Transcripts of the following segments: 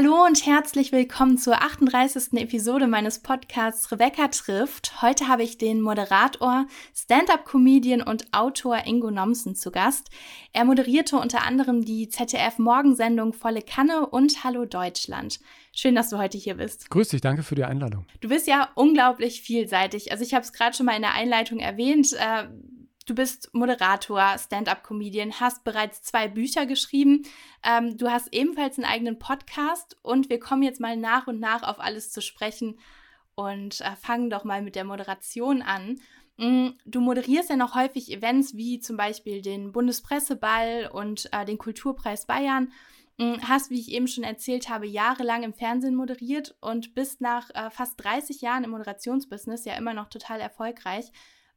Hallo und herzlich willkommen zur 38. Episode meines Podcasts Rebecca trifft. Heute habe ich den Moderator, Stand-up-Comedian und Autor Ingo Nomsen zu Gast. Er moderierte unter anderem die ZDF-Morgensendung Volle Kanne und Hallo Deutschland. Schön, dass du heute hier bist. Grüß dich, danke für die Einladung. Du bist ja unglaublich vielseitig. Also ich habe es gerade schon mal in der Einleitung erwähnt. Äh, Du bist Moderator, Stand-up-Comedian, hast bereits zwei Bücher geschrieben. Ähm, du hast ebenfalls einen eigenen Podcast und wir kommen jetzt mal nach und nach auf alles zu sprechen und äh, fangen doch mal mit der Moderation an. Mm, du moderierst ja noch häufig Events wie zum Beispiel den Bundespresseball und äh, den Kulturpreis Bayern. Mm, hast, wie ich eben schon erzählt habe, jahrelang im Fernsehen moderiert und bist nach äh, fast 30 Jahren im Moderationsbusiness ja immer noch total erfolgreich.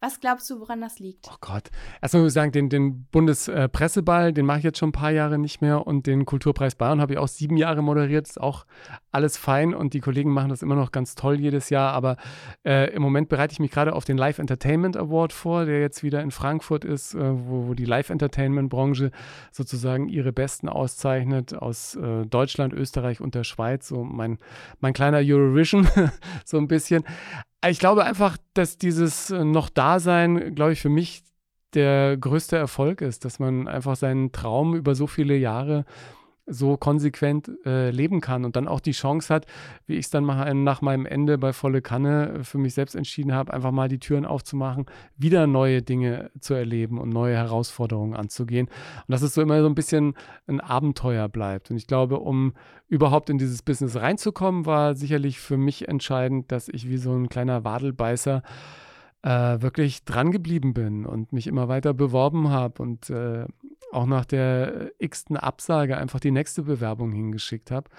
Was glaubst du, woran das liegt? Oh Gott. Erstmal muss ich sagen, den, den Bundespresseball, den mache ich jetzt schon ein paar Jahre nicht mehr und den Kulturpreis Bayern habe ich auch sieben Jahre moderiert. Ist auch alles fein und die Kollegen machen das immer noch ganz toll jedes Jahr. Aber äh, im Moment bereite ich mich gerade auf den Live Entertainment Award vor, der jetzt wieder in Frankfurt ist, äh, wo, wo, die Live Entertainment Branche sozusagen ihre Besten auszeichnet aus äh, Deutschland, Österreich und der Schweiz. So mein, mein kleiner Eurovision, so ein bisschen. Ich glaube einfach, dass dieses äh, noch Dasein, glaube ich, für mich der größte Erfolg ist, dass man einfach seinen Traum über so viele Jahre so konsequent äh, leben kann und dann auch die Chance hat, wie ich es dann mal nach meinem Ende bei Volle Kanne äh, für mich selbst entschieden habe, einfach mal die Türen aufzumachen, wieder neue Dinge zu erleben und neue Herausforderungen anzugehen. Und dass es so immer so ein bisschen ein Abenteuer bleibt. Und ich glaube, um überhaupt in dieses Business reinzukommen, war sicherlich für mich entscheidend, dass ich wie so ein kleiner Wadelbeißer äh, wirklich dran geblieben bin und mich immer weiter beworben habe und äh, auch nach der x-ten Absage einfach die nächste Bewerbung hingeschickt habe.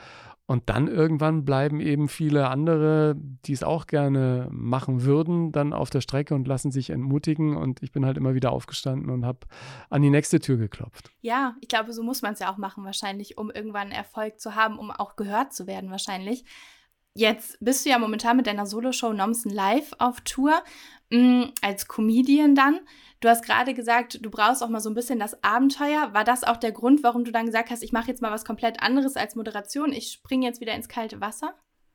Und dann irgendwann bleiben eben viele andere, die es auch gerne machen würden, dann auf der Strecke und lassen sich entmutigen. Und ich bin halt immer wieder aufgestanden und habe an die nächste Tür geklopft. Ja, ich glaube, so muss man es ja auch machen, wahrscheinlich, um irgendwann Erfolg zu haben, um auch gehört zu werden, wahrscheinlich. Jetzt bist du ja momentan mit deiner Soloshow Nomsen Live auf Tour, mh, mm, als Comedian dann. Du hast gerade gesagt, du brauchst auch mal so ein bisschen das Abenteuer. War das auch der Grund, warum du dann gesagt hast, ich mache jetzt mal was komplett anderes als Moderation? Ich springe jetzt wieder ins kalte Wasser?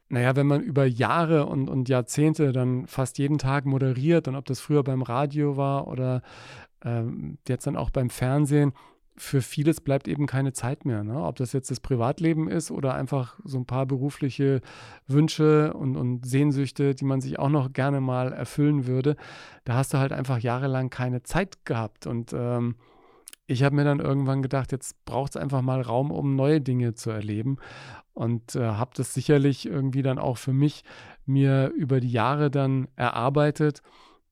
Naja, wenn man über Jahre und, und Jahrzehnte dann fast jeden Tag moderiert und ob das früher beim Radio war oder ähm, jetzt dann auch beim Fernsehen, für vieles bleibt eben keine Zeit mehr. Ne? Ob das jetzt das Privatleben ist oder einfach so ein paar berufliche Wünsche und, und Sehnsüchte, die man sich auch noch gerne mal erfüllen würde, da hast du halt einfach jahrelang keine Zeit gehabt. Und ähm, ich habe mir dann irgendwann gedacht, jetzt braucht es einfach mal Raum, um neue Dinge zu erleben. Und äh, habe das sicherlich irgendwie dann auch für mich mir über die Jahre dann erarbeitet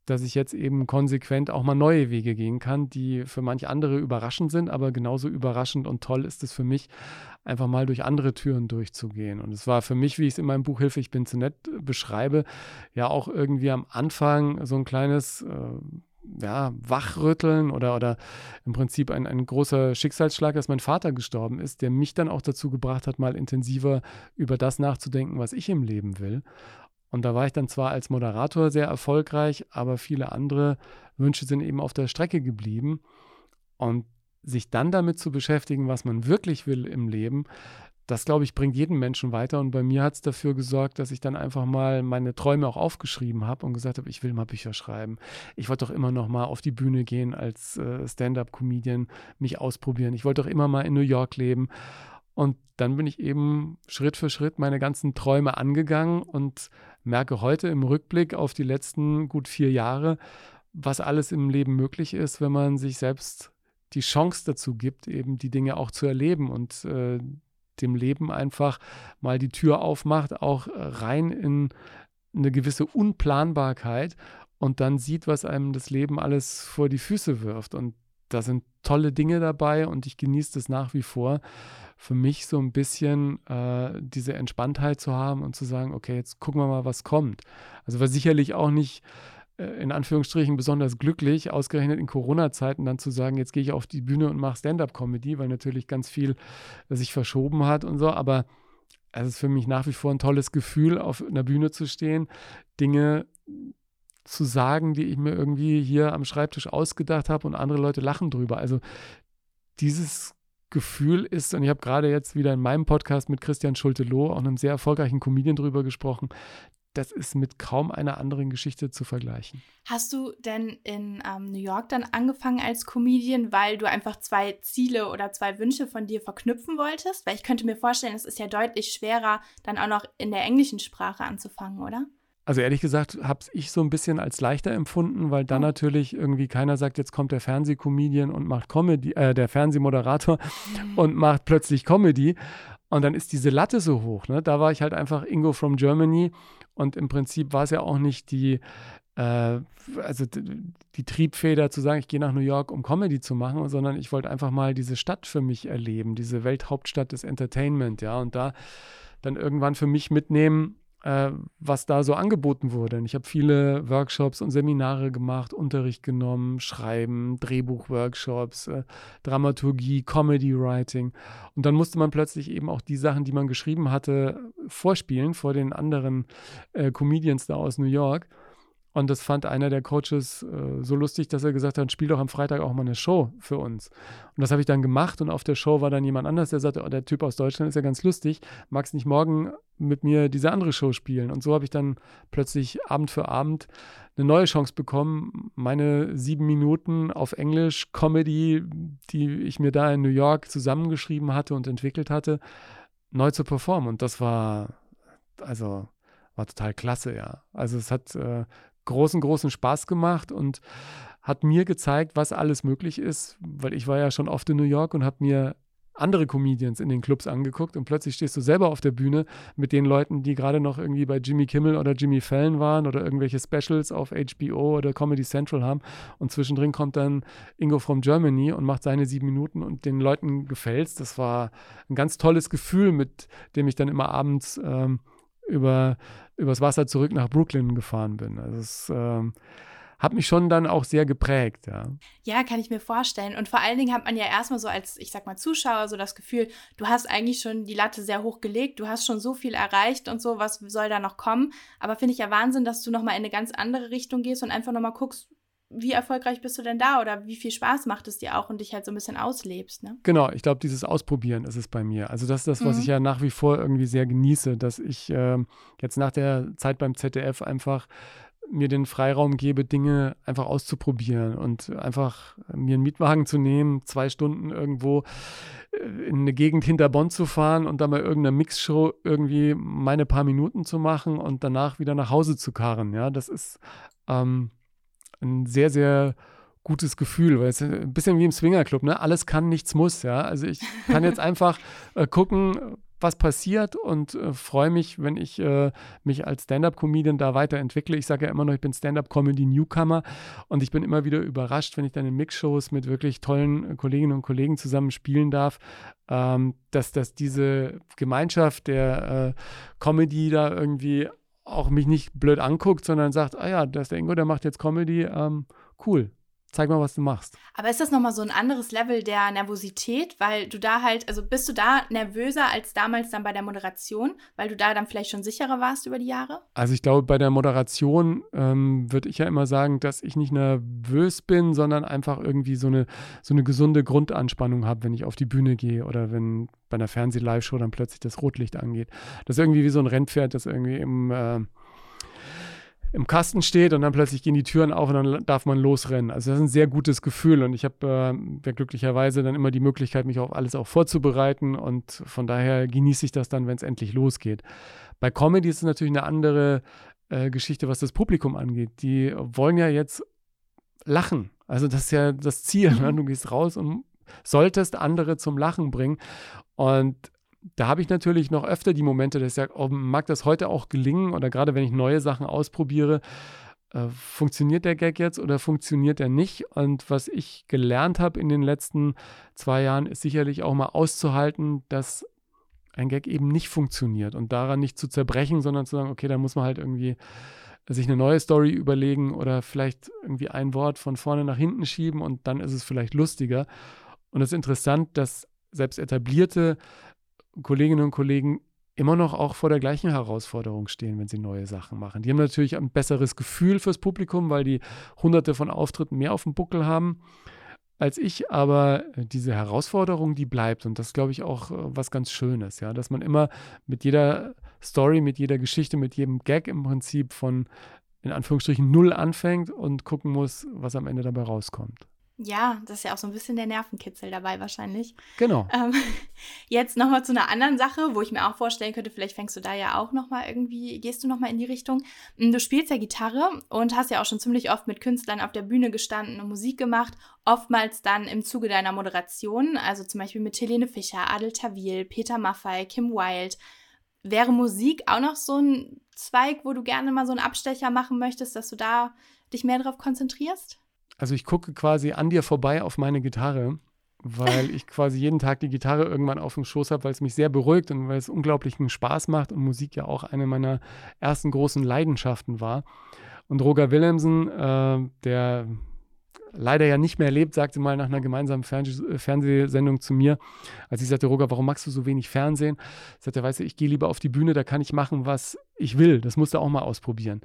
dass ich jetzt eben konsequent auch mal neue Wege gehen kann, die für manche andere überraschend sind, aber genauso überraschend und toll ist es für mich, einfach mal durch andere Türen durchzugehen. Und es war für mich, wie ich es in meinem Buch Hilfe, ich bin zu nett beschreibe, ja auch irgendwie am Anfang so ein kleines äh, ja, Wachrütteln oder, oder im Prinzip ein, ein großer Schicksalsschlag, dass mein Vater gestorben ist, der mich dann auch dazu gebracht hat, mal intensiver über das nachzudenken, was ich im Leben will. Und da war ich dann zwar als Moderator sehr erfolgreich, aber viele andere Wünsche sind eben auf der Strecke geblieben. Und sich dann damit zu beschäftigen, was man wirklich will im Leben, das, glaube ich, bringt jeden Menschen weiter. Und bei mir hat es dafür gesorgt, dass ich dann einfach mal meine Träume auch aufgeschrieben habe und gesagt habe, ich will mal Bücher schreiben. Ich wollte doch immer noch mal auf die Bühne gehen als äh, Stand-up-Comedian, mich ausprobieren. Ich wollte doch immer mal in New York leben. Und dann bin ich eben Schritt für Schritt meine ganzen Träume angegangen und merke heute im Rückblick auf die letzten gut vier Jahre, was alles im Leben möglich ist, wenn man sich selbst die Chance dazu gibt, eben die Dinge auch zu erleben und äh, dem Leben einfach mal die Tür aufmacht, auch rein in eine gewisse Unplanbarkeit und dann sieht, was einem das Leben alles vor die Füße wirft. Und da sind tolle Dinge dabei und ich genieße das nach wie vor für mich so ein bisschen äh, diese Entspanntheit zu haben und zu sagen, okay, jetzt gucken wir mal, was kommt. Also war sicherlich auch nicht äh, in Anführungsstrichen besonders glücklich, ausgerechnet in Corona-Zeiten dann zu sagen, jetzt gehe ich auf die Bühne und mache Stand-up-Comedy, weil natürlich ganz viel sich verschoben hat und so. Aber es ist für mich nach wie vor ein tolles Gefühl, auf einer Bühne zu stehen, Dinge zu sagen, die ich mir irgendwie hier am Schreibtisch ausgedacht habe und andere Leute lachen drüber. Also dieses Gefühl ist, und ich habe gerade jetzt wieder in meinem Podcast mit Christian Schulte-Loh, auch einem sehr erfolgreichen Comedian drüber gesprochen, das ist mit kaum einer anderen Geschichte zu vergleichen. Hast du denn in ähm, New York dann angefangen als Comedian, weil du einfach zwei Ziele oder zwei Wünsche von dir verknüpfen wolltest? Weil ich könnte mir vorstellen, es ist ja deutlich schwerer, dann auch noch in der englischen Sprache anzufangen, oder? Also ehrlich gesagt habe ich so ein bisschen als leichter empfunden, weil dann oh. natürlich irgendwie keiner sagt, jetzt kommt der Fernsehcomedian und macht Comedy, äh, der Fernsehmoderator und macht plötzlich Comedy. Und dann ist diese Latte so hoch. Ne? Da war ich halt einfach Ingo from Germany und im Prinzip war es ja auch nicht die, äh, also die Triebfeder zu sagen, ich gehe nach New York, um Comedy zu machen, sondern ich wollte einfach mal diese Stadt für mich erleben, diese Welthauptstadt des Entertainment, ja, und da dann irgendwann für mich mitnehmen, äh, was da so angeboten wurde. Und ich habe viele Workshops und Seminare gemacht, Unterricht genommen, Schreiben, Drehbuchworkshops, äh, Dramaturgie, Comedy Writing. Und dann musste man plötzlich eben auch die Sachen, die man geschrieben hatte, vorspielen vor den anderen äh, Comedians da aus New York. Und das fand einer der Coaches äh, so lustig, dass er gesagt hat, spiel doch am Freitag auch mal eine Show für uns. Und das habe ich dann gemacht und auf der Show war dann jemand anders, der sagte, oh, der Typ aus Deutschland ist ja ganz lustig, magst nicht morgen mit mir diese andere Show spielen? Und so habe ich dann plötzlich Abend für Abend eine neue Chance bekommen, meine sieben Minuten auf Englisch Comedy, die ich mir da in New York zusammengeschrieben hatte und entwickelt hatte, neu zu performen. Und das war, also war total klasse, ja. Also es hat äh, großen, großen Spaß gemacht und hat mir gezeigt, was alles möglich ist, weil ich war ja schon oft in New York und habe mir andere Comedians in den Clubs angeguckt und plötzlich stehst du selber auf der Bühne mit den Leuten, die gerade noch irgendwie bei Jimmy Kimmel oder Jimmy Fallon waren oder irgendwelche Specials auf HBO oder Comedy Central haben und zwischendrin kommt dann Ingo from Germany und macht seine sieben Minuten und den Leuten gefällt's. Das war ein ganz tolles Gefühl, mit dem ich dann immer abends ähm, über, übers Wasser zurück nach Brooklyn gefahren bin. Also es ähm, hat mich schon dann auch sehr geprägt, ja. Ja, kann ich mir vorstellen. Und vor allen Dingen hat man ja erstmal so als, ich sag mal, Zuschauer so das Gefühl, du hast eigentlich schon die Latte sehr hoch gelegt, du hast schon so viel erreicht und so, was soll da noch kommen? Aber finde ich ja Wahnsinn, dass du nochmal in eine ganz andere Richtung gehst und einfach nochmal guckst, wie erfolgreich bist du denn da oder wie viel Spaß macht es dir auch und dich halt so ein bisschen auslebst, ne? Genau, ich glaube, dieses Ausprobieren ist es bei mir. Also das ist das, was mhm. ich ja nach wie vor irgendwie sehr genieße, dass ich äh, jetzt nach der Zeit beim ZDF einfach mir den Freiraum gebe, Dinge einfach auszuprobieren und einfach mir einen Mietwagen zu nehmen, zwei Stunden irgendwo äh, in eine Gegend hinter Bonn zu fahren und dann bei irgendeiner Mixshow irgendwie meine paar Minuten zu machen und danach wieder nach Hause zu karren. Ja, das ist ähm, ein sehr, sehr gutes Gefühl, weil es ist ein bisschen wie im Swingerclub, ne? Alles kann, nichts muss, ja. Also ich kann jetzt einfach äh, gucken, was passiert und äh, freue mich, wenn ich äh, mich als Stand-up-Comedian da weiterentwickle. Ich sage ja immer noch, ich bin Stand-up-Comedy-Newcomer und ich bin immer wieder überrascht, wenn ich dann in Mixshows mit wirklich tollen Kolleginnen und Kollegen zusammen spielen darf, ähm, dass, dass diese Gemeinschaft der äh, Comedy da irgendwie auch mich nicht blöd anguckt, sondern sagt, ah ja, das ist der Ingo, der macht jetzt Comedy, ähm, cool. Zeig mal, was du machst. Aber ist das nochmal so ein anderes Level der Nervosität, weil du da halt, also bist du da nervöser als damals dann bei der Moderation, weil du da dann vielleicht schon sicherer warst über die Jahre? Also ich glaube, bei der Moderation ähm, würde ich ja immer sagen, dass ich nicht nervös bin, sondern einfach irgendwie so eine, so eine gesunde Grundanspannung habe, wenn ich auf die Bühne gehe oder wenn bei einer Fernseh-Live-Show dann plötzlich das Rotlicht angeht. Das ist irgendwie wie so ein Rennpferd, das irgendwie im, äh, im Kasten steht und dann plötzlich gehen die Türen auf und dann darf man losrennen. Also das ist ein sehr gutes Gefühl und ich habe äh, glücklicherweise dann immer die Möglichkeit, mich auf alles auch vorzubereiten und von daher genieße ich das dann, wenn es endlich losgeht. Bei Comedy ist es natürlich eine andere äh, Geschichte, was das Publikum angeht. Die wollen ja jetzt lachen. Also das ist ja das Ziel. Ne? Du gehst raus und solltest andere zum Lachen bringen. Und da habe ich natürlich noch öfter die Momente, dass ich sage, oh, mag das heute auch gelingen oder gerade wenn ich neue Sachen ausprobiere, äh, funktioniert der Gag jetzt oder funktioniert er nicht? Und was ich gelernt habe in den letzten zwei Jahren, ist sicherlich auch mal auszuhalten, dass ein Gag eben nicht funktioniert und daran nicht zu zerbrechen, sondern zu sagen, okay, da muss man halt irgendwie sich eine neue Story überlegen oder vielleicht irgendwie ein Wort von vorne nach hinten schieben und dann ist es vielleicht lustiger. Und es ist interessant, dass selbst etablierte Kolleginnen und Kollegen immer noch auch vor der gleichen Herausforderung stehen, wenn sie neue Sachen machen. Die haben natürlich ein besseres Gefühl fürs Publikum, weil die hunderte von Auftritten mehr auf dem Buckel haben als ich, aber diese Herausforderung, die bleibt und das glaube ich auch äh, was ganz Schönes, ja, dass man immer mit jeder Story, mit jeder Geschichte, mit jedem Gag im Prinzip von in Anführungsstrichen null anfängt und gucken muss, was am Ende dabei rauskommt. Ja, das ist ja auch so ein bisschen der Nervenkitzel dabei wahrscheinlich. Genau. Ähm, jetzt nochmal zu einer anderen Sache, wo ich mir auch vorstellen könnte, vielleicht fängst du da ja auch nochmal irgendwie, gehst du nochmal in die Richtung. Hm, du spielst ja Gitarre und hast ja auch schon ziemlich oft mit Künstlern auf der Bühne gestanden und Musik gemacht, oftmals dann im Zuge deiner Moderation, also zum Beispiel mit Helene Fischer, Adel Tawil, Peter Maffay, Kim Wilde. Wäre Musik auch noch so ein Zweig, wo du gerne mal so einen Abstecher machen möchtest, dass du da dich mehr darauf konzentrierst? Also ich gucke quasi an dir vorbei auf meine Gitarre, weil ich quasi jeden Tag die Gitarre irgendwann auf dem Schoß habe, weil es mich sehr beruhigt und weil es unglaublichen Spaß macht und Musik ja auch eine meiner ersten großen Leidenschaften war. Und Roger Willemsen, äh, der leider ja nicht mehr lebt, sagte mal nach einer gemeinsamen Fernseh Fernsehsendung zu mir, als ich sagte, Roger, warum magst du so wenig Fernsehen? Sagte er, weißt du, ich gehe lieber auf die Bühne, da kann ich machen, was ich will. Das musst du auch mal ausprobieren.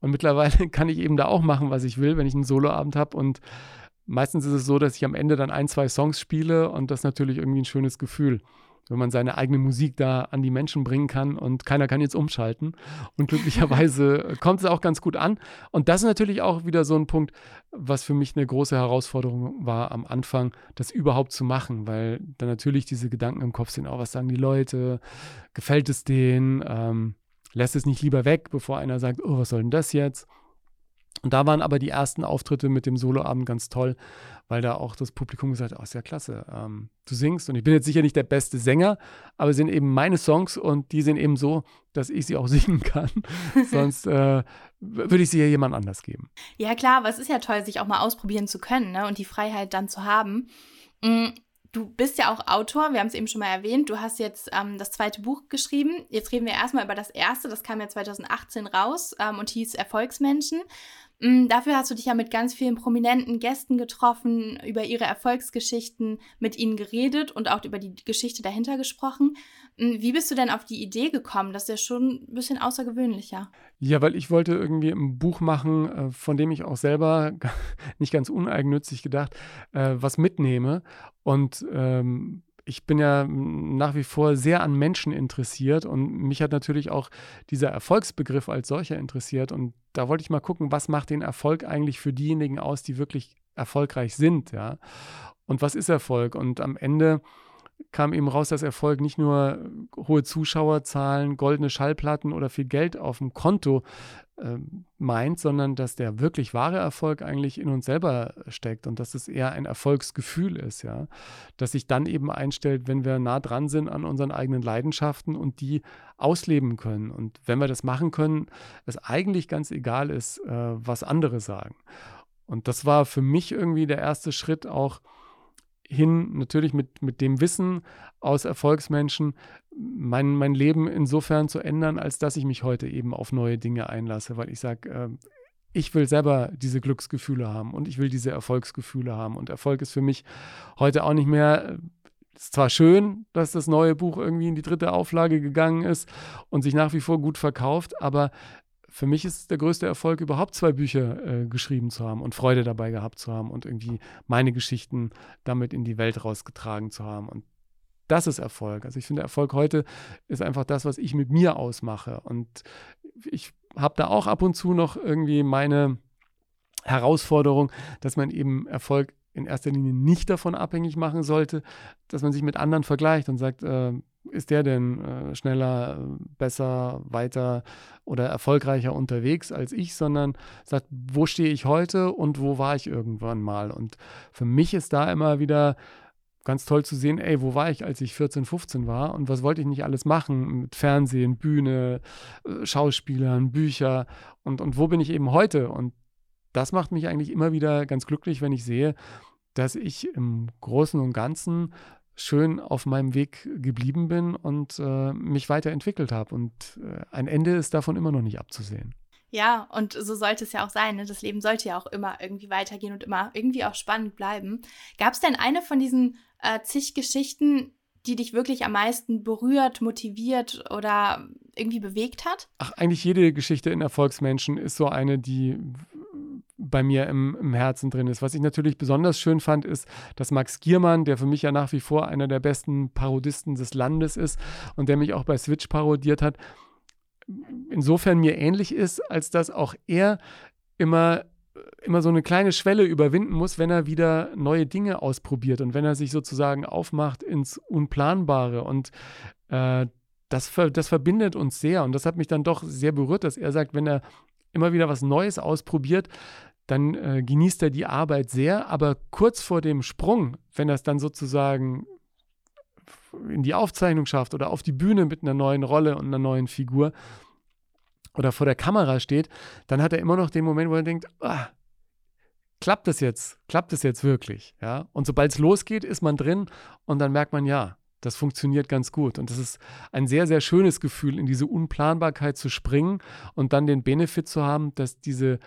Und mittlerweile kann ich eben da auch machen, was ich will, wenn ich einen Soloabend habe. Und meistens ist es so, dass ich am Ende dann ein, zwei Songs spiele und das ist natürlich irgendwie ein schönes Gefühl, wenn man seine eigene Musik da an die Menschen bringen kann und keiner kann jetzt umschalten. Und glücklicherweise kommt es auch ganz gut an. Und das ist natürlich auch wieder so ein Punkt, was für mich eine große Herausforderung war am Anfang, das überhaupt zu machen, weil dann natürlich diese Gedanken im Kopf sind, oh, was sagen die Leute, gefällt es denen, ähm, lässt es nicht lieber weg, bevor einer sagt, oh, was soll denn das jetzt? Und da waren aber die ersten Auftritte mit dem Soloabend ganz toll, weil da auch das Publikum gesagt hat, oh, ist ja klasse, ähm, du singst. Und ich bin jetzt sicher nicht der beste Sänger, aber es sind eben meine Songs und die sind eben so, dass ich sie auch singen kann. Sonst äh, würde ich sie ja jemand anders geben. Ja klar, aber es ist ja toll, sich auch mal ausprobieren zu können ne? und die Freiheit dann zu haben. Du bist ja auch Autor, wir haben es eben schon mal erwähnt. Du hast jetzt ähm, das zweite Buch geschrieben. Jetzt reden wir erstmal über das erste, das kam ja 2018 raus ähm, und hieß Erfolgsmenschen. Mm, dafür hast du dich ja mit ganz vielen prominenten Gästen getroffen, über ihre Erfolgsgeschichten mit ihnen geredet und auch über die Geschichte dahinter gesprochen. Mm, wie bist du denn auf die Idee gekommen? Das ist ja schon ein bisschen außergewöhnlicher. Ja, weil ich wollte irgendwie ein Buch machen, äh, von dem ich auch selber nicht ganz uneigennützig gedacht, äh, was mitnehme. Und ähm, ich bin ja nach wie vor sehr an Menschen interessiert und mich hat natürlich auch dieser Erfolgsbegriff als solcher interessiert. Und da wollte ich mal gucken, was macht den Erfolg eigentlich für diejenigen aus, die wirklich erfolgreich sind, ja. Und was ist Erfolg? Und am Ende kam eben raus, dass Erfolg nicht nur hohe Zuschauerzahlen, goldene Schallplatten oder viel Geld auf dem Konto äh, meint, sondern dass der wirklich wahre Erfolg eigentlich in uns selber steckt und dass es eher ein Erfolgsgefühl ist, ja, das sich dann eben einstellt, wenn wir nah dran sind an unseren eigenen Leidenschaften und die ausleben können. Und wenn wir das machen können, es eigentlich ganz egal ist, äh, was andere sagen. Und das war für mich irgendwie der erste Schritt auch, hin, natürlich mit, mit dem Wissen aus Erfolgsmenschen, mein, mein Leben insofern zu ändern, als dass ich mich heute eben auf neue Dinge einlasse, weil ich sage, äh, ich will selber diese Glücksgefühle haben und ich will diese Erfolgsgefühle haben. Und Erfolg ist für mich heute auch nicht mehr, ist zwar schön, dass das neue Buch irgendwie in die dritte Auflage gegangen ist und sich nach wie vor gut verkauft, aber für mich ist der größte Erfolg, überhaupt zwei Bücher äh, geschrieben zu haben und Freude dabei gehabt zu haben und irgendwie meine Geschichten damit in die Welt rausgetragen zu haben. Und das ist Erfolg. Also ich finde, Erfolg heute ist einfach das, was ich mit mir ausmache. Und ich habe da auch ab und zu noch irgendwie meine Herausforderung, dass man eben Erfolg in erster Linie nicht davon abhängig machen sollte, dass man sich mit anderen vergleicht und sagt, äh, ist der denn äh, schneller, besser, weiter oder erfolgreicher unterwegs als ich, sondern sagt, wo stehe ich heute und wo war ich irgendwann mal? Und für mich ist da immer wieder ganz toll zu sehen, ey, wo war ich, als ich 14, 15 war und was wollte ich nicht alles machen mit Fernsehen, Bühne, äh, Schauspielern, Bücher und, und wo bin ich eben heute? Und das macht mich eigentlich immer wieder ganz glücklich, wenn ich sehe, dass ich im Großen und Ganzen schön auf meinem Weg geblieben bin und äh, mich weiterentwickelt habe. Und äh, ein Ende ist davon immer noch nicht abzusehen. Ja, und so sollte es ja auch sein. Ne? Das Leben sollte ja auch immer irgendwie weitergehen und immer irgendwie auch spannend bleiben. Gab es denn eine von diesen äh, zig Geschichten, die dich wirklich am meisten berührt, motiviert oder irgendwie bewegt hat? Ach, eigentlich jede Geschichte in Erfolgsmenschen ist so eine, die bei mir im, im, Herzen drin ist. Was ich natürlich besonders schön fand, ist, dass Max Giermann, der für mich ja nach wie vor einer der besten Parodisten des Landes ist und der mich auch bei Switch parodiert hat, insofern mir ähnlich ist, als dass auch er immer immer so eine kleine Schwelle überwinden muss, wenn er wieder neue Dinge ausprobiert und wenn er sich sozusagen aufmacht ins Unplanbare. Und äh, das, das verbindet uns sehr. Und das hat mich dann doch sehr berührt, dass er sagt, wenn er immer wieder was Neues ausprobiert, dann äh, genießt er die Arbeit sehr. Aber kurz vor dem Sprung, wenn er es dann sozusagen in die Aufzeichnung schafft oder auf die Bühne mit einer neuen Rolle und einer neuen Figur, oder vor der Kamera steht, dann hat er immer noch den Moment, wo er denkt, ah, klappt das jetzt? Klappt das jetzt wirklich? Ja? Und sobald es losgeht, ist man drin und dann merkt man, ja, das funktioniert ganz gut. Und das ist ein sehr, sehr schönes Gefühl, in diese Unplanbarkeit zu springen und dann den Benefit zu haben, dass diese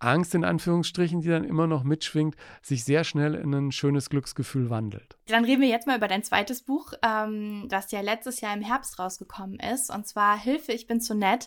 Angst in Anführungsstrichen, die dann immer noch mitschwingt, sich sehr schnell in ein schönes Glücksgefühl wandelt. Dann reden wir jetzt mal über dein zweites Buch, ähm, das ja letztes Jahr im Herbst rausgekommen ist, und zwar Hilfe, ich bin zu nett.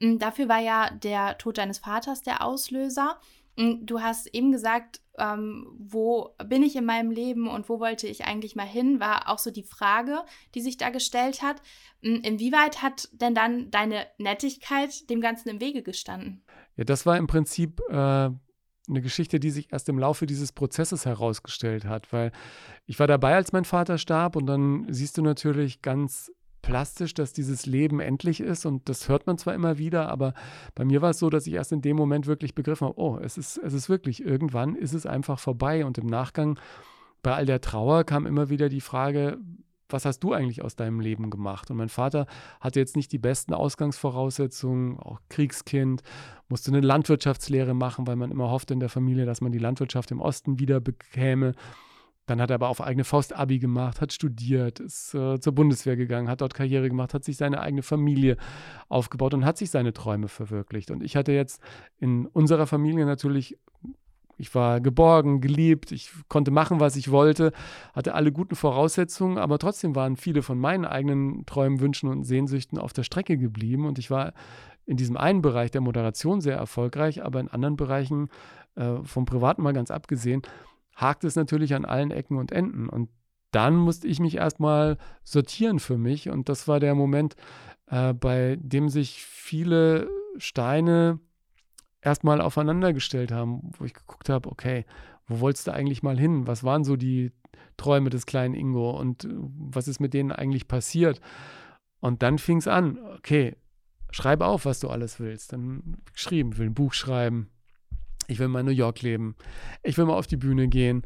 Mm, dafür war ja der Tod deines Vaters der Auslöser. Mm, du hast eben gesagt, ähm, wo bin ich in meinem Leben und wo wollte ich eigentlich mal hin, war auch so die Frage, die sich da gestellt hat. Mm, inwieweit hat denn dann deine Nettigkeit dem Ganzen im Wege gestanden? Ja, das war im Prinzip äh, eine Geschichte, die sich erst im Laufe dieses Prozesses herausgestellt hat, weil ich war dabei, als mein Vater starb und dann siehst du natürlich ganz plastisch, dass dieses Leben endlich ist und das hört man zwar immer wieder, aber bei mir war es so, dass ich erst in dem Moment wirklich begriffen habe, oh, es ist, es ist wirklich, irgendwann ist es einfach vorbei. Und im Nachgang bei all der Trauer kam immer wieder die Frage, was hast du eigentlich aus deinem Leben gemacht? Und mein Vater hatte jetzt nicht die besten Ausgangsvoraussetzungen, auch Kriegskind, musste eine Landwirtschaftslehre machen, weil man immer hoffte in der Familie, dass man die Landwirtschaft im Osten wieder bekäme. Dann hat er aber auf eigene Faust Abi gemacht, hat studiert, ist äh, zur Bundeswehr gegangen, hat dort Karriere gemacht, hat sich seine eigene Familie aufgebaut und hat sich seine Träume verwirklicht. Und ich hatte jetzt in unserer Familie natürlich ich war geborgen, geliebt, ich konnte machen, was ich wollte, hatte alle guten Voraussetzungen, aber trotzdem waren viele von meinen eigenen Träumen, Wünschen und Sehnsüchten auf der Strecke geblieben. Und ich war in diesem einen Bereich der Moderation sehr erfolgreich, aber in anderen Bereichen, äh, vom Privaten mal ganz abgesehen, hakt es natürlich an allen Ecken und Enden. Und dann musste ich mich erstmal sortieren für mich. Und das war der Moment, äh, bei dem sich viele Steine erstmal aufeinander gestellt haben, wo ich geguckt habe, okay, wo wolltest du eigentlich mal hin? Was waren so die Träume des kleinen Ingo und äh, was ist mit denen eigentlich passiert? Und dann fing es an, okay, schreib auf, was du alles willst. Dann geschrieben, ich will ein Buch schreiben, ich will mal in New York leben, ich will mal auf die Bühne gehen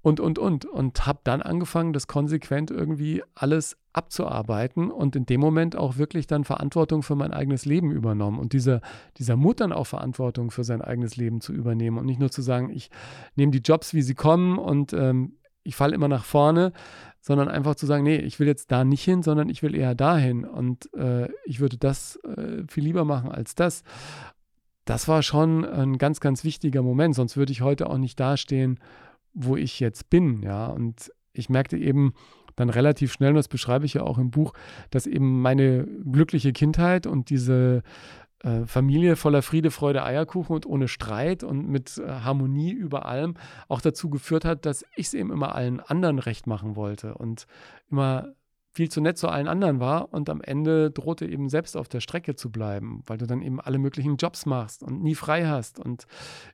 und, und, und. Und habe dann angefangen, das konsequent irgendwie alles abzuarbeiten und in dem Moment auch wirklich dann Verantwortung für mein eigenes Leben übernommen. Und dieser, dieser Mut dann auch Verantwortung für sein eigenes Leben zu übernehmen und nicht nur zu sagen, ich nehme die Jobs, wie sie kommen und ähm, ich falle immer nach vorne, sondern einfach zu sagen, nee, ich will jetzt da nicht hin, sondern ich will eher dahin und äh, ich würde das äh, viel lieber machen als das. Das war schon ein ganz, ganz wichtiger Moment, sonst würde ich heute auch nicht dastehen, wo ich jetzt bin, ja. Und ich merkte eben dann relativ schnell, und das beschreibe ich ja auch im Buch, dass eben meine glückliche Kindheit und diese äh, Familie voller Friede, Freude, Eierkuchen und ohne Streit und mit äh, Harmonie über allem auch dazu geführt hat, dass ich es eben immer allen anderen recht machen wollte und immer viel zu nett zu allen anderen war und am Ende drohte eben selbst auf der Strecke zu bleiben, weil du dann eben alle möglichen Jobs machst und nie frei hast und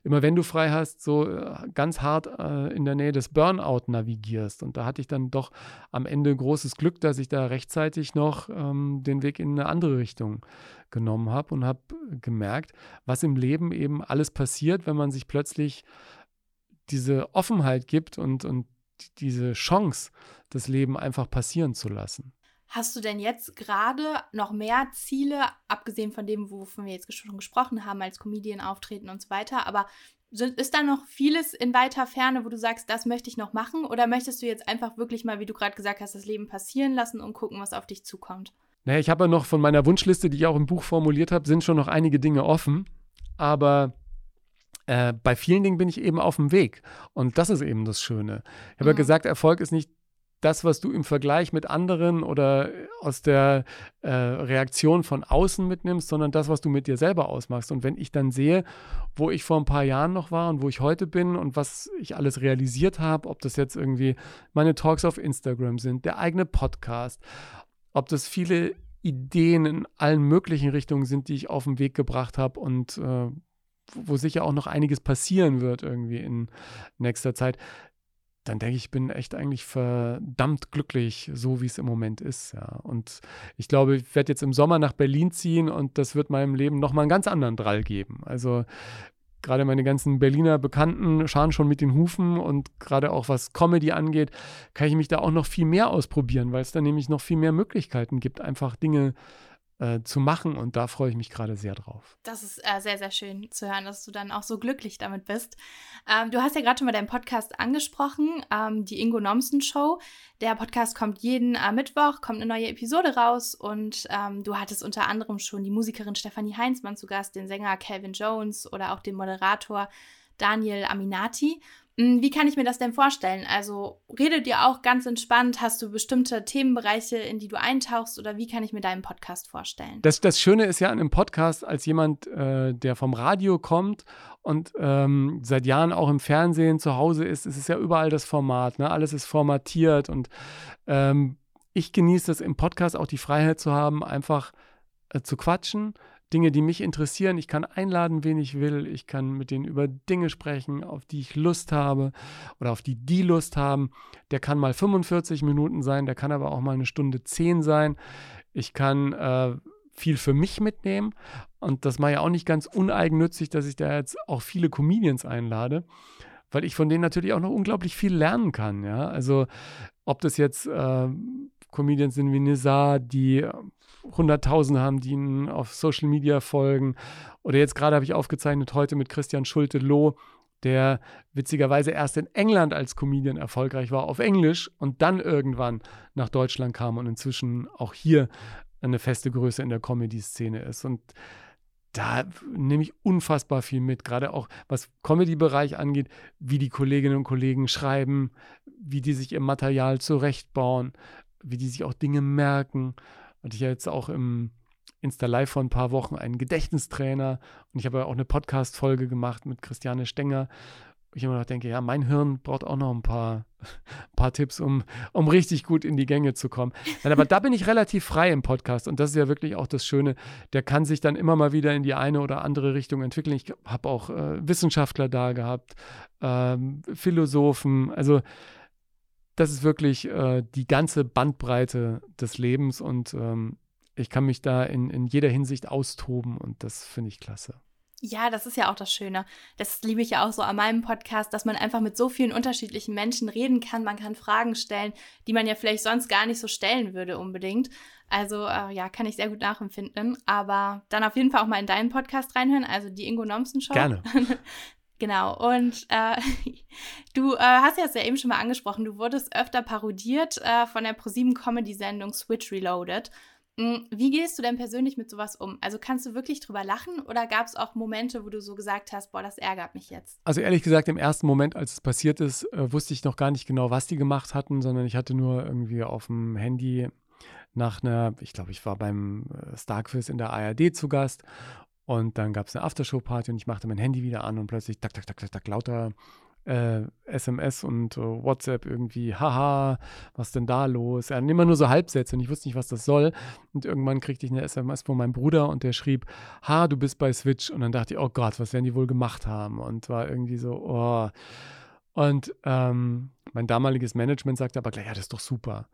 immer wenn du frei hast, so äh, ganz hart äh, in der Nähe des Burnout navigierst. Und da hatte ich dann doch am Ende großes Glück, dass ich da rechtzeitig noch ähm, den Weg in eine andere Richtung genommen habe und habe gemerkt, was im Leben eben alles passiert, wenn man sich plötzlich diese Offenheit gibt und, und diese Chance, das Leben einfach passieren zu lassen. Hast du denn jetzt gerade noch mehr Ziele, abgesehen von dem, wovon wir jetzt schon gesprochen haben, als Comedian auftreten und so weiter, aber ist da noch vieles in weiter Ferne, wo du sagst, das möchte ich noch machen? Oder möchtest du jetzt einfach wirklich mal, wie du gerade gesagt hast, das Leben passieren lassen und gucken, was auf dich zukommt? Naja, ich habe ja noch von meiner Wunschliste, die ich auch im Buch formuliert habe, sind schon noch einige Dinge offen. Aber äh, bei vielen Dingen bin ich eben auf dem Weg. Und das ist eben das Schöne. Ich habe mhm. ja gesagt, Erfolg ist nicht das, was du im Vergleich mit anderen oder aus der äh, Reaktion von außen mitnimmst, sondern das, was du mit dir selber ausmachst. Und wenn ich dann sehe, wo ich vor ein paar Jahren noch war und wo ich heute bin und was ich alles realisiert habe, ob das jetzt irgendwie meine Talks auf Instagram sind, der eigene Podcast, ob das viele Ideen in allen möglichen Richtungen sind, die ich auf den Weg gebracht habe und äh, wo sicher auch noch einiges passieren wird irgendwie in nächster Zeit, dann denke ich, ich bin echt eigentlich verdammt glücklich, so wie es im Moment ist. Ja. Und ich glaube, ich werde jetzt im Sommer nach Berlin ziehen und das wird meinem Leben nochmal einen ganz anderen Drall geben. Also gerade meine ganzen Berliner Bekannten scharen schon mit den Hufen und gerade auch was Comedy angeht, kann ich mich da auch noch viel mehr ausprobieren, weil es da nämlich noch viel mehr Möglichkeiten gibt, einfach Dinge äh, zu machen und da freue ich mich gerade sehr drauf. Das ist äh, sehr, sehr schön zu hören, dass du dann auch so glücklich damit bist. Ähm, du hast ja gerade schon mal deinen Podcast angesprochen, ähm, die Ingo Nomsen Show. Der Podcast kommt jeden äh, Mittwoch, kommt eine neue Episode raus und ähm, du hattest unter anderem schon die Musikerin Stefanie Heinzmann zu Gast, den Sänger Calvin Jones oder auch den Moderator Daniel Aminati. Hm, wie kann ich mir das denn vorstellen? Also redet ihr auch ganz entspannt? Hast du bestimmte Themenbereiche, in die du eintauchst? Oder wie kann ich mir deinen Podcast vorstellen? Das, das Schöne ist ja an einem Podcast, als jemand, äh, der vom Radio kommt und ähm, seit Jahren auch im Fernsehen zu Hause ist, ist es ja überall das Format. Ne? Alles ist formatiert und ähm, ich genieße es im Podcast auch die Freiheit zu haben, einfach äh, zu quatschen Dinge, die mich interessieren. Ich kann einladen, wen ich will. Ich kann mit denen über Dinge sprechen, auf die ich Lust habe oder auf die die Lust haben. Der kann mal 45 Minuten sein, der kann aber auch mal eine Stunde 10 sein. Ich kann äh, viel für mich mitnehmen und das mache ich auch nicht ganz uneigennützig, dass ich da jetzt auch viele Comedians einlade, weil ich von denen natürlich auch noch unglaublich viel lernen kann. Ja, also ob das jetzt äh, Comedians sind wie Nizar, die Hunderttausende haben, die ihnen auf Social Media folgen. Oder jetzt gerade habe ich aufgezeichnet heute mit Christian Schulte-Loh, der witzigerweise erst in England als Comedian erfolgreich war auf Englisch und dann irgendwann nach Deutschland kam und inzwischen auch hier eine feste Größe in der Comedy-Szene ist. Und da nehme ich unfassbar viel mit, gerade auch was Comedy-Bereich angeht, wie die Kolleginnen und Kollegen schreiben, wie die sich ihr Material zurechtbauen, wie die sich auch Dinge merken hatte ich ja jetzt auch im Insta Live vor ein paar Wochen einen Gedächtnistrainer und ich habe ja auch eine Podcast-Folge gemacht mit Christiane Stenger. Ich immer noch denke, ja, mein Hirn braucht auch noch ein paar, ein paar Tipps, um, um richtig gut in die Gänge zu kommen. Nein, aber da bin ich relativ frei im Podcast und das ist ja wirklich auch das Schöne. Der kann sich dann immer mal wieder in die eine oder andere Richtung entwickeln. Ich habe auch äh, Wissenschaftler da gehabt, ähm, Philosophen, also das ist wirklich äh, die ganze Bandbreite des Lebens und ähm, ich kann mich da in, in jeder Hinsicht austoben und das finde ich klasse. Ja, das ist ja auch das Schöne. Das liebe ich ja auch so an meinem Podcast, dass man einfach mit so vielen unterschiedlichen Menschen reden kann. Man kann Fragen stellen, die man ja vielleicht sonst gar nicht so stellen würde unbedingt. Also äh, ja, kann ich sehr gut nachempfinden. Aber dann auf jeden Fall auch mal in deinen Podcast reinhören, also die Ingo Nomsen Show. Gerne. Genau, und äh, du äh, hast ja es ja eben schon mal angesprochen, du wurdest öfter parodiert äh, von der ProSieben Comedy-Sendung Switch Reloaded. Hm, wie gehst du denn persönlich mit sowas um? Also kannst du wirklich drüber lachen oder gab es auch Momente, wo du so gesagt hast, boah, das ärgert mich jetzt? Also ehrlich gesagt, im ersten Moment, als es passiert ist, äh, wusste ich noch gar nicht genau, was die gemacht hatten, sondern ich hatte nur irgendwie auf dem Handy nach einer, ich glaube, ich war beim äh, Starquiz in der ARD zu Gast und dann gab es eine Aftershow-Party und ich machte mein Handy wieder an und plötzlich tak, tak, tak, tak, tak lauter äh, SMS und äh, WhatsApp irgendwie, haha, was denn da los? Er immer nur so Halbsätze und ich wusste nicht, was das soll. Und irgendwann kriegte ich eine SMS von meinem Bruder und der schrieb, ha, du bist bei Switch. Und dann dachte ich, oh Gott, was werden die wohl gemacht haben? Und war irgendwie so, oh. Und ähm, mein damaliges Management sagte aber gleich, ja, das ist doch super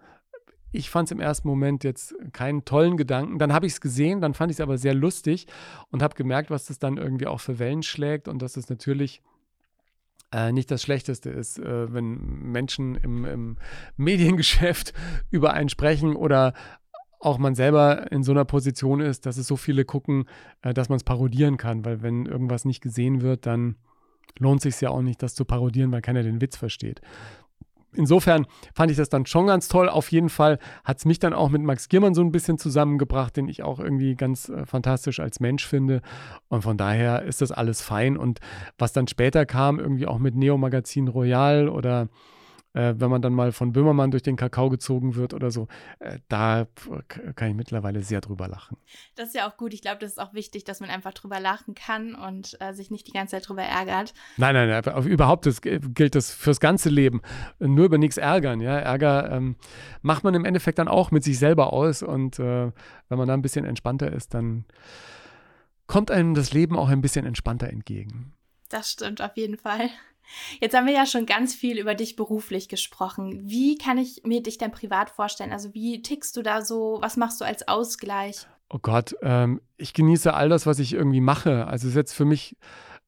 ich fand es im ersten Moment jetzt keinen tollen Gedanken. Dann habe ich es gesehen, dann fand ich es aber sehr lustig und habe gemerkt, was das dann irgendwie auch für Wellen schlägt und dass es natürlich äh, nicht das Schlechteste ist, äh, wenn Menschen im, im, Mediengeschäft über einen sprechen oder auch man selber in so einer Position ist, dass es so viele gucken, äh, dass man es parodieren kann, weil wenn irgendwas nicht gesehen wird, dann lohnt sich ja auch nicht, das zu parodieren, weil keiner den Witz versteht. Insofern fand ich das dann schon ganz toll. Auf jeden Fall hat es mich dann auch mit Max Giermann so ein bisschen zusammengebracht, den ich auch irgendwie ganz äh, fantastisch als Mensch finde. Und von daher ist das alles fein. Und was dann später kam, irgendwie auch mit Neo Magazin Royal oder äh, wenn man dann mal von Böhmermann durch den Kakao gezogen wird oder so, äh, da kann ich mittlerweile sehr drüber lachen. Das ist ja auch gut. Ich glaube, das ist auch wichtig, dass man einfach drüber lachen kann und äh, sich nicht die ganze Zeit drüber ärgert. Nein, nein, nein überhaupt das, gilt das fürs ganze Leben. Nur über nichts ärgern. Ja? Ärger ähm, macht man im Endeffekt dann auch mit sich selber aus und äh, wenn man da ein bisschen entspannter ist, dann kommt einem das Leben auch ein bisschen entspannter entgegen. Das stimmt auf jeden Fall. Jetzt haben wir ja schon ganz viel über dich beruflich gesprochen. Wie kann ich mir dich denn privat vorstellen? Also wie tickst du da so? Was machst du als Ausgleich? Oh Gott, ähm, ich genieße all das, was ich irgendwie mache. Also es ist jetzt für mich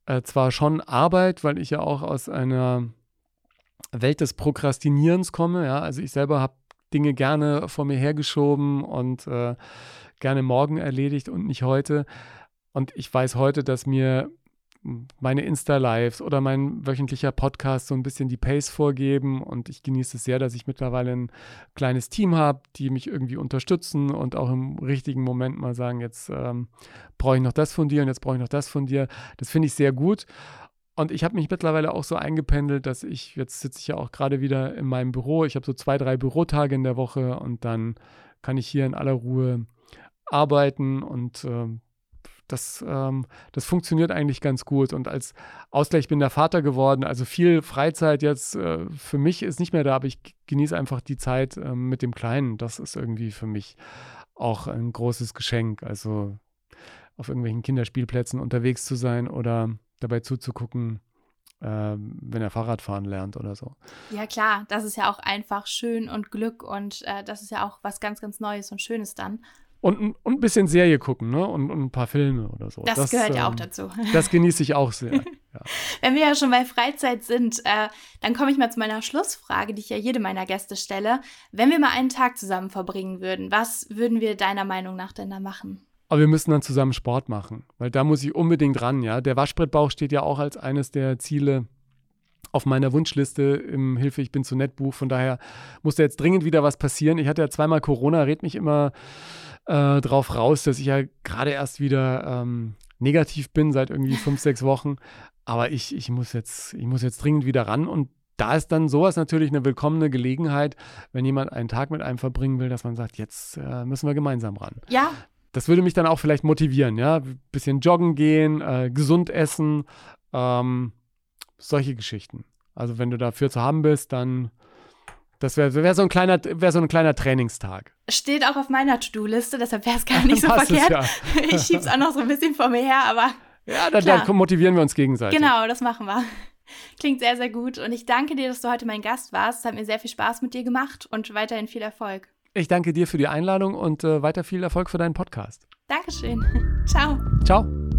äh, zwar schon Arbeit, weil ich ja auch aus einer Welt des Prokrastinierens komme. Ja? Also ich selber habe Dinge gerne vor mir hergeschoben und äh, gerne morgen erledigt und nicht heute. Und ich weiß heute, dass mir meine Insta-Lives oder mein wöchentlicher Podcast so ein bisschen die Pace vorgeben. Und ich genieße es sehr, dass ich mittlerweile ein kleines Team habe, die mich irgendwie unterstützen und auch im richtigen Moment mal sagen, jetzt ähm, brauche ich noch das von dir und jetzt brauche ich noch das von dir. Das finde ich sehr gut. Und ich habe mich mittlerweile auch so eingependelt, dass ich, jetzt sitze ich ja auch gerade wieder in meinem Büro. Ich habe so zwei, drei Bürotage in der Woche und dann kann ich hier in aller Ruhe arbeiten und äh, das, ähm, das funktioniert eigentlich ganz gut. Und als Ausgleich bin der Vater geworden. Also viel Freizeit jetzt äh, für mich ist nicht mehr da, aber ich genieße einfach die Zeit äh, mit dem Kleinen. Das ist irgendwie für mich auch ein großes Geschenk. Also auf irgendwelchen Kinderspielplätzen unterwegs zu sein oder dabei zuzugucken, äh, wenn er Fahrradfahren lernt oder so. Ja klar, das ist ja auch einfach schön und Glück und äh, das ist ja auch was ganz, ganz Neues und Schönes dann. Und, und ein bisschen Serie gucken, ne? Und, und ein paar Filme oder so. Das, das gehört ähm, ja auch dazu. Das genieße ich auch sehr. Ja. Wenn wir ja schon bei Freizeit sind, äh, dann komme ich mal zu meiner Schlussfrage, die ich ja jedem meiner Gäste stelle. Wenn wir mal einen Tag zusammen verbringen würden, was würden wir deiner Meinung nach denn da machen? Aber wir müssen dann zusammen Sport machen, weil da muss ich unbedingt ran, ja. Der Waschbrettbauch steht ja auch als eines der Ziele auf meiner Wunschliste im Hilfe, ich bin zu nett Buch. Von daher musste jetzt dringend wieder was passieren. Ich hatte ja zweimal Corona, red mich immer äh, drauf raus, dass ich ja gerade erst wieder ähm, negativ bin seit irgendwie fünf, sechs Wochen. Aber ich, ich, muss jetzt, ich muss jetzt dringend wieder ran und da ist dann sowas natürlich eine willkommene Gelegenheit, wenn jemand einen Tag mit einem verbringen will, dass man sagt, jetzt äh, müssen wir gemeinsam ran. Ja. Das würde mich dann auch vielleicht motivieren, ja. Bisschen joggen gehen, äh, gesund essen, ähm, solche Geschichten. Also wenn du dafür zu haben bist, dann das wäre wär so, ein kleiner, wär so ein kleiner Trainingstag. Steht auch auf meiner To-Do-Liste, deshalb wäre es gar nicht so verkehrt. Ja. ich schiebe es auch noch so ein bisschen vor mir her, aber. Ja, dann, dann, motivieren wir uns gegenseitig. Genau, das machen wir. Klingt sehr, sehr gut. Und ich danke dir, dass du heute mein Gast warst. Es hat mir sehr viel Spaß mit dir gemacht und weiterhin viel Erfolg. Ich danke dir für die Einladung und äh, weiter viel Erfolg für deinen Podcast. Dankeschön. Ciao. Ciao.